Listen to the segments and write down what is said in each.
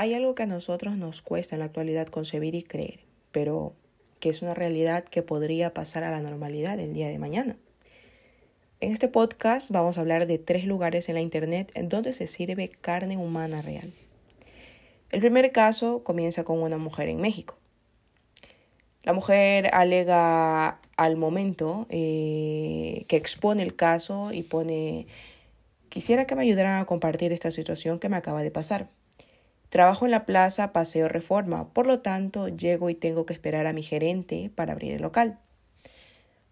Hay algo que a nosotros nos cuesta en la actualidad concebir y creer, pero que es una realidad que podría pasar a la normalidad el día de mañana. En este podcast vamos a hablar de tres lugares en la Internet donde se sirve carne humana real. El primer caso comienza con una mujer en México. La mujer alega al momento eh, que expone el caso y pone, quisiera que me ayudaran a compartir esta situación que me acaba de pasar. Trabajo en la plaza Paseo Reforma, por lo tanto llego y tengo que esperar a mi gerente para abrir el local.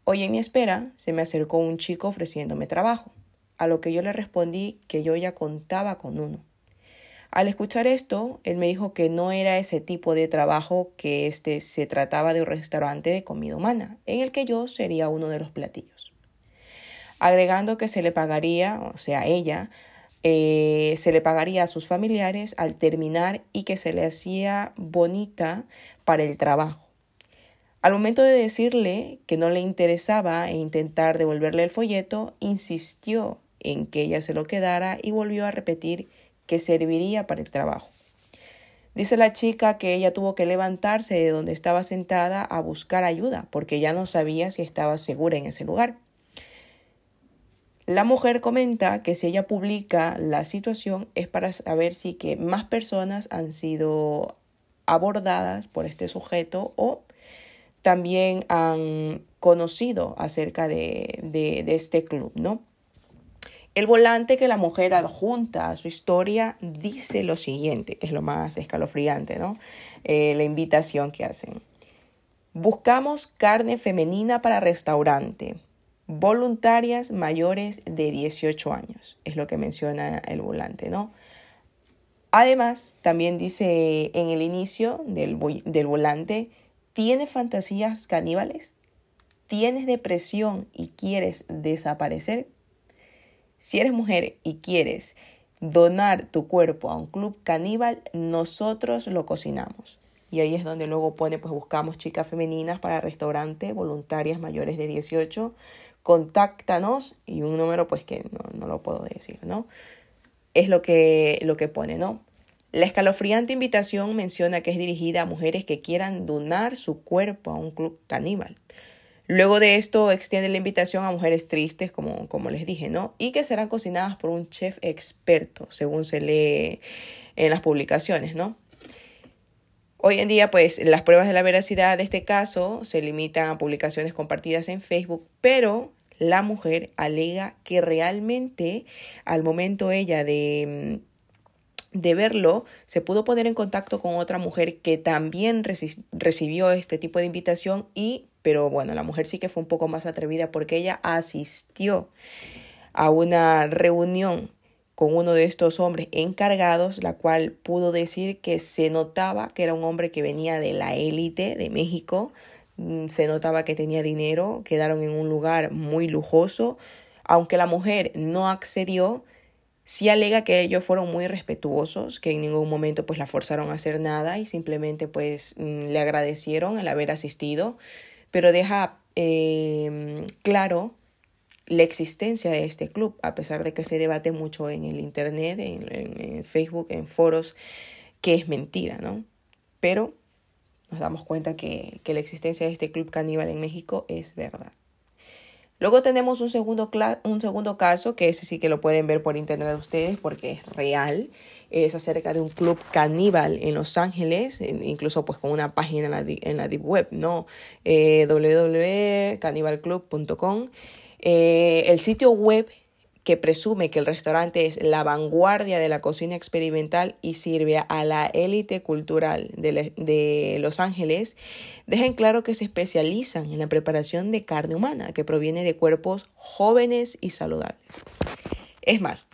Hoy en mi espera se me acercó un chico ofreciéndome trabajo, a lo que yo le respondí que yo ya contaba con uno. Al escuchar esto, él me dijo que no era ese tipo de trabajo, que este se trataba de un restaurante de comida humana, en el que yo sería uno de los platillos. Agregando que se le pagaría, o sea, ella, eh, se le pagaría a sus familiares al terminar y que se le hacía bonita para el trabajo. Al momento de decirle que no le interesaba e intentar devolverle el folleto, insistió en que ella se lo quedara y volvió a repetir que serviría para el trabajo. Dice la chica que ella tuvo que levantarse de donde estaba sentada a buscar ayuda porque ya no sabía si estaba segura en ese lugar. La mujer comenta que si ella publica la situación es para saber si que más personas han sido abordadas por este sujeto o también han conocido acerca de, de, este club, ¿no? El volante que la mujer adjunta a su historia dice lo siguiente, es lo más escalofriante, ¿no? Eh, la invitación que hacen. Buscamos carne femenina para restaurante voluntarias mayores de 18 años, es lo que menciona el volante, ¿no? Además, también dice en el inicio del, del volante, ¿tienes fantasías caníbales? ¿Tienes depresión y quieres desaparecer? Si eres mujer y quieres donar tu cuerpo a un club caníbal, nosotros lo cocinamos. Y ahí es donde luego pone, pues buscamos chicas femeninas para restaurante, voluntarias mayores de 18 contáctanos y un número pues que no, lo puedo decir, ¿no? Es lo que, lo que pone, ¿no? La escalofriante invitación menciona que es dirigida a mujeres que quieran donar su cuerpo a un club caníbal. Luego de esto extiende la invitación a mujeres tristes, como, como les dije, ¿no? Y que serán cocinadas por un chef experto, según se lee en las publicaciones, ¿no? Hoy en día, pues las pruebas de la veracidad de este caso se limitan a publicaciones compartidas en Facebook, pero la mujer alega que realmente al momento ella de, mm, de verlo, se pudo poner en contacto con otra mujer que también recibió este tipo de invitación y, pero bueno, la mujer sí que fue un poco más atrevida porque ella asistió a una reunión con uno de estos hombres encargados, la cual pudo decir que se notaba que era un hombre que venía de la élite de México, se notaba que tenía dinero, quedaron en un lugar muy lujoso. Aunque la mujer no accedió, sí alega que ellos fueron muy respetuosos, que en ningún momento pues la forzaron a hacer nada y simplemente pues mm, le agradecieron el haber asistido, pero deja eh, claro la existencia de este club, a pesar de que se debate mucho en el Internet, en, en Facebook, en foros, que es mentira, ¿no? Pero nos damos cuenta que, la existencia de este club caníbal en México es verdad. Luego tenemos un segundo, un segundo caso, que ese sí que lo pueden ver por internet ustedes porque es real. Es acerca de un club caníbal en Los Ángeles, incluso pues con una página en la, en la deep web, ¿no? Eh, www.canibalclub.com. Eh, el sitio web que presume que el restaurante es la vanguardia de la cocina experimental y sirve a la élite cultural de, Los Ángeles, dejan claro que se especializan en la preparación de carne humana que proviene de cuerpos jóvenes y saludables. Es más,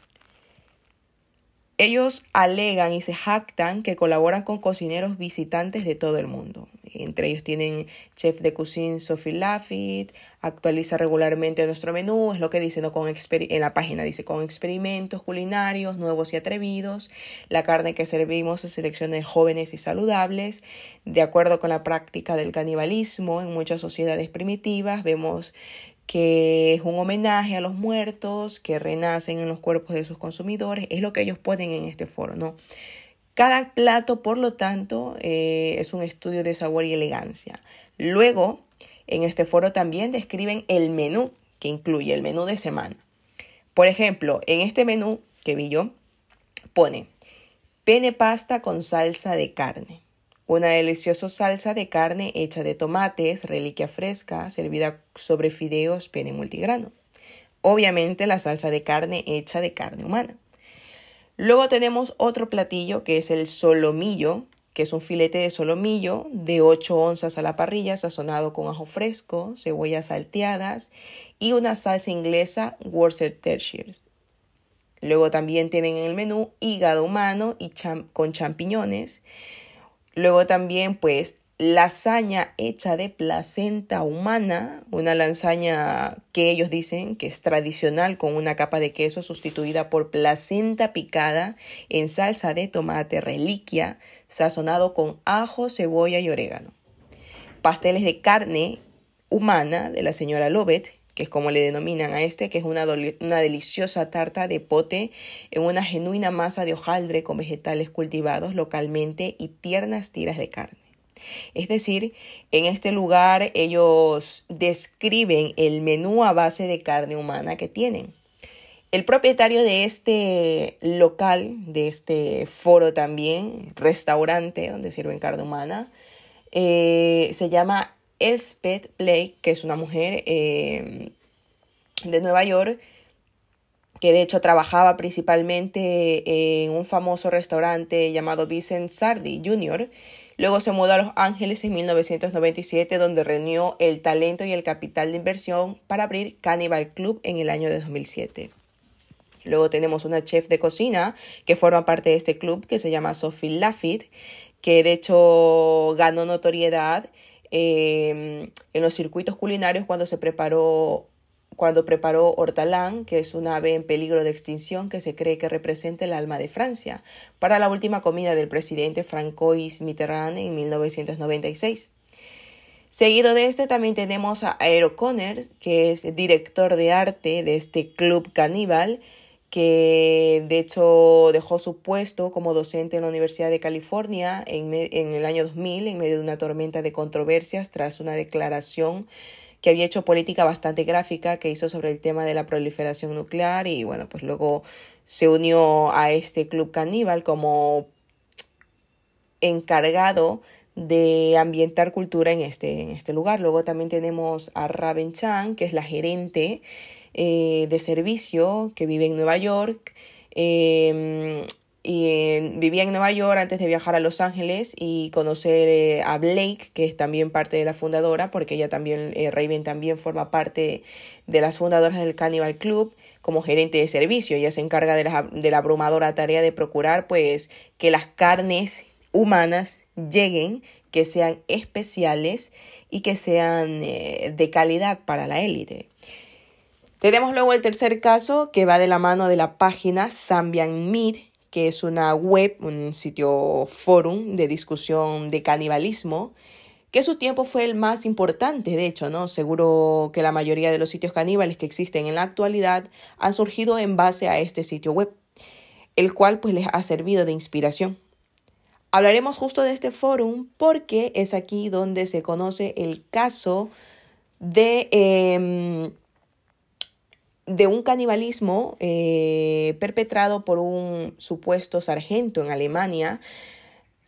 ellos alegan y se jactan que colaboran con cocineros visitantes de todo el mundo. Entre ellos tienen chef de cocina Sophie Lafitte, actualiza regularmente nuestro menú, es lo que dice ¿no? con en la página, dice con experimentos culinarios nuevos y atrevidos. La carne que servimos es selección de jóvenes y saludables. De acuerdo con la práctica del canibalismo en muchas sociedades primitivas, vemos que es un homenaje a los muertos que renacen en los cuerpos de sus consumidores, es lo que ellos ponen en este foro, ¿no? Cada plato, por lo tanto, eh, es un estudio de sabor y elegancia. Luego, en este foro también describen el menú que incluye el menú de semana. Por ejemplo, en este menú que vi yo, pone pene pasta con salsa de carne. Una deliciosa salsa de carne hecha de tomates, reliquia fresca, servida sobre fideos pene multigrano. Obviamente la salsa de carne hecha de carne humana. Luego tenemos otro platillo que es el solomillo, que es un filete de solomillo de 8 onzas a la parrilla, sazonado con ajo fresco, cebollas salteadas y una salsa inglesa Worcestershire. Luego también tienen en el menú hígado humano y con champiñones, Luego también, pues, lasaña hecha de placenta humana, una lasaña que ellos dicen que es tradicional con una capa de queso sustituida por placenta picada en salsa de tomate reliquia, sazonado con ajo, cebolla y orégano. Pasteles de carne humana de la señora Lobet, que es como le denominan a este, que es una, una, deliciosa tarta de pote en una genuina masa de hojaldre con vegetales cultivados localmente y tiernas tiras de carne. Es decir, en este lugar ellos describen el menú a base de carne humana que tienen. El propietario de este local, de este foro también, restaurante donde sirven carne humana, eh, se llama Elspeth Blake, que es una mujer eh, de Nueva York, que de hecho trabajaba principalmente en un famoso restaurante llamado Vincent Sardi Jr., Luego se mudó a Los Ángeles en 1997, donde reunió el talento y el capital de inversión para abrir Cannibal Club en el año de 2007. Luego tenemos una chef de cocina que forma parte de este club que se llama Sophie Lafitte, que de hecho ganó notoriedad Em, en los circuitos culinarios cuando se preparó cuando preparó Hortalán, que es un ave en peligro de extinción que se cree que representa el alma de Francia, para la última comida del presidente Francois Mitterrand en 1996. Seguido de este también tenemos a Aero Conner, que es director de arte de este club caníbal, que de hecho dejó su puesto como docente en la Universidad de California en, el año 2000 en medio de una tormenta de controversias tras una declaración que había hecho política bastante gráfica que hizo sobre el tema de la proliferación nuclear y bueno, pues luego se unió a este club caníbal como encargado de ambientar cultura en este, en este lugar. Luego también tenemos a Raven Chan, que es la gerente eh, de servicio que vive en Nueva York. Em, y vivía en Nueva York antes de viajar a Los Ángeles y conocer eh, a Blake, que es también parte de la fundadora, porque ella también, eh, Raven también forma parte de las fundadoras del Cannibal Club como gerente de servicio. Ella se encarga de la, de la abrumadora tarea de procurar pues que las carnes humanas lleguen, que sean especiales y que sean de calidad para la élite. Tenemos luego el tercer caso que va de la mano de la página Zambian Meat, que es una web, un sitio forum de discusión de canibalismo, que su tiempo fue el más importante, de hecho, ¿no? Seguro que la mayoría de los sitios caníbales que existen en la actualidad han surgido en base a este sitio web, el cual pues les ha servido de inspiración. Hablaremos justo de este forum porque es aquí donde se conoce el caso de em, de un canibalismo eh, perpetrado por un supuesto sargento en Alemania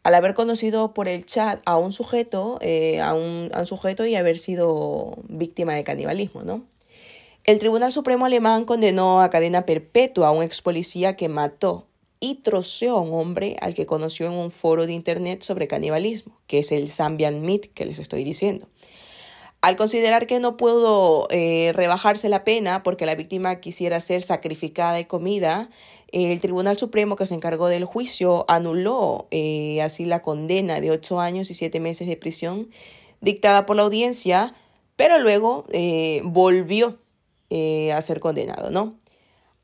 al haber conocido por el chat a un sujeto, eh, a, un, sujeto y haber sido víctima de canibalismo, ¿no? El Tribunal Supremo alemán condenó a cadena perpetua a un ex policía que mató y troceó a un hombre al que conoció en un foro de internet sobre canibalismo, que es el Zambian Meat que les estoy diciendo. Al considerar que no pudo eh, rebajarse la pena porque la víctima quisiera ser sacrificada y comida, el Tribunal Supremo que se encargó del juicio anuló eh, así la condena de ocho años y siete meses de prisión dictada por la audiencia, pero luego eh, volvió a ser condenado, ¿no?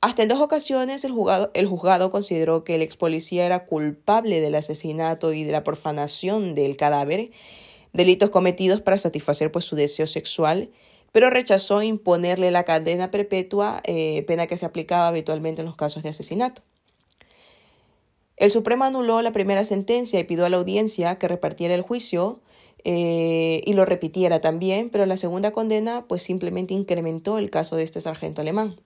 Hasta en dos ocasiones el juzgado, el juzgado consideró que el ex policía era culpable del asesinato y de la profanación del cadáver delitos cometidos para satisfacer pues, su deseo sexual, pero rechazó imponerle la cadena perpetua, eh, pena que se aplicaba habitualmente en los casos de asesinato. El Supremo anuló la primera sentencia y pidió a la audiencia que repartiera el juicio eh, y lo repitiera también, pero la segunda condena pues simplemente incrementó el caso de este sargento alemán.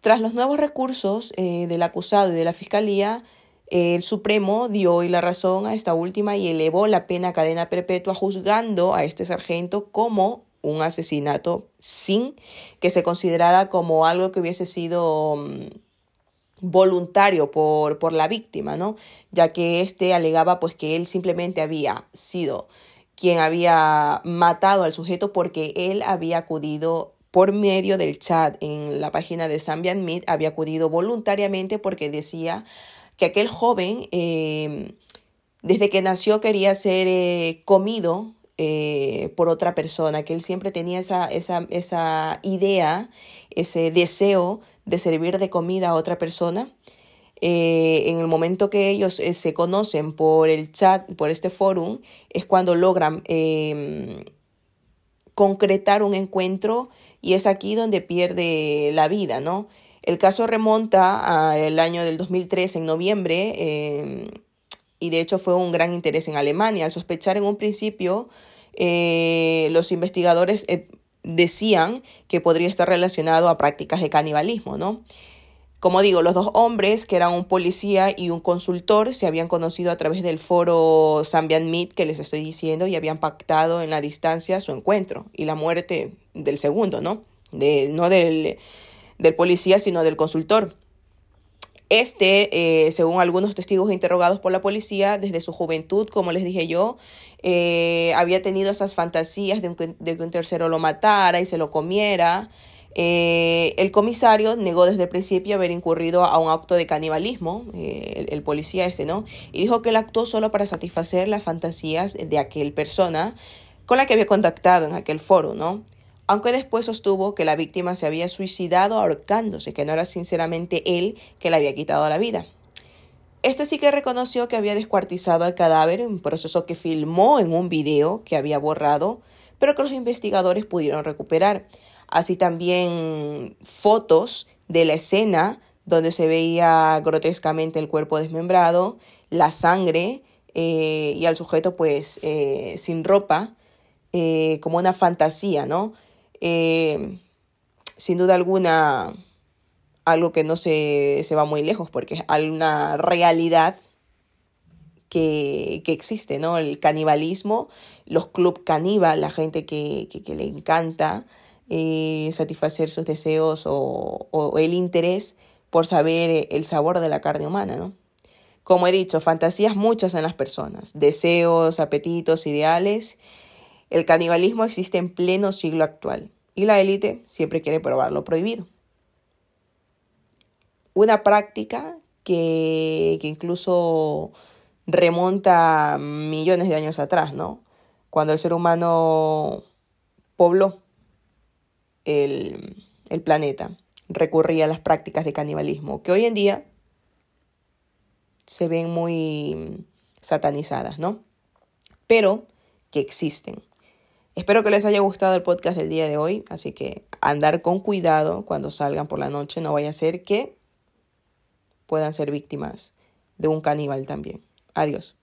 Tras los nuevos recursos eh, del acusado y de la fiscalía, el Supremo dio hoy la razón a esta última y elevó la pena a cadena perpetua juzgando a este sargento como un asesinato sin que se considerara como algo que hubiese sido mm, voluntario por, por la víctima, ¿no? Ya que éste alegaba pues que él simplemente había sido quien había matado al sujeto porque él había acudido por medio del chat en la página de Zambian Meet, había acudido voluntariamente porque decía que aquel joven eh, desde que nació quería ser eh, comido eh, por otra persona, que él siempre tenía esa, esa, esa idea, ese deseo de servir de comida a otra persona. en el momento que ellos se conocen por el chat, por este foro, es cuando logran em, concretar un encuentro y es aquí donde pierde la vida, ¿no? El caso remonta al año del 2003, en noviembre, em, y de hecho fue un gran interés en Alemania. Al sospechar en un principio, eh, los investigadores eh, decían que podría estar relacionado a prácticas de canibalismo, ¿no? Como digo, los dos hombres, que eran un policía y un consultor, se habían conocido a través del foro Zambian Meet que les estoy diciendo y habían pactado en la distancia su encuentro y la muerte del segundo, ¿no? De, no del, del policía, sino del consultor. Este, eh, según algunos testigos interrogados por la policía, desde su juventud, como les dije yo, eh, había tenido esas fantasías de, que un tercero lo matara y se lo comiera. Eh, el comisario negó desde el principio haber incurrido a un acto de canibalismo, el, el, policía ese, ¿no? Y dijo que él actuó solo para satisfacer las fantasías de aquel persona con la que había contactado en aquel foro, ¿no? Aunque después sostuvo que la víctima se había suicidado ahorcándose, que no era sinceramente él que le había quitado la vida. Este sí que reconoció que había descuartizado al cadáver, un proceso que filmó en un video que había borrado, pero que los investigadores pudieron recuperar. Así también fotos de la escena donde se veía grotescamente el cuerpo desmembrado, la sangre eh, y al sujeto pues eh, sin ropa, eh, como una fantasía, ¿no? Eh, sin duda alguna, algo que no se, se, va muy lejos, porque es una realidad que, que, existe, ¿no? El canibalismo, los club caníbal, la gente que, que, le encanta eh, satisfacer sus deseos o, o, el interés por saber el sabor de la carne humana, ¿no? Como he dicho, fantasías muchas en las personas, deseos, apetitos, ideales el canibalismo existe en pleno siglo actual y la élite siempre quiere probar lo prohibido. Una práctica que, que incluso remonta millones de años atrás, ¿no? Cuando el ser humano pobló el, el planeta, recurría a las prácticas de canibalismo, que hoy en día se ven muy satanizadas, ¿no? Pero que existen. Espero que les haya gustado el podcast del día de hoy, así que andar con cuidado cuando salgan por la noche, no vaya a ser que puedan ser víctimas de un caníbal también. Adiós.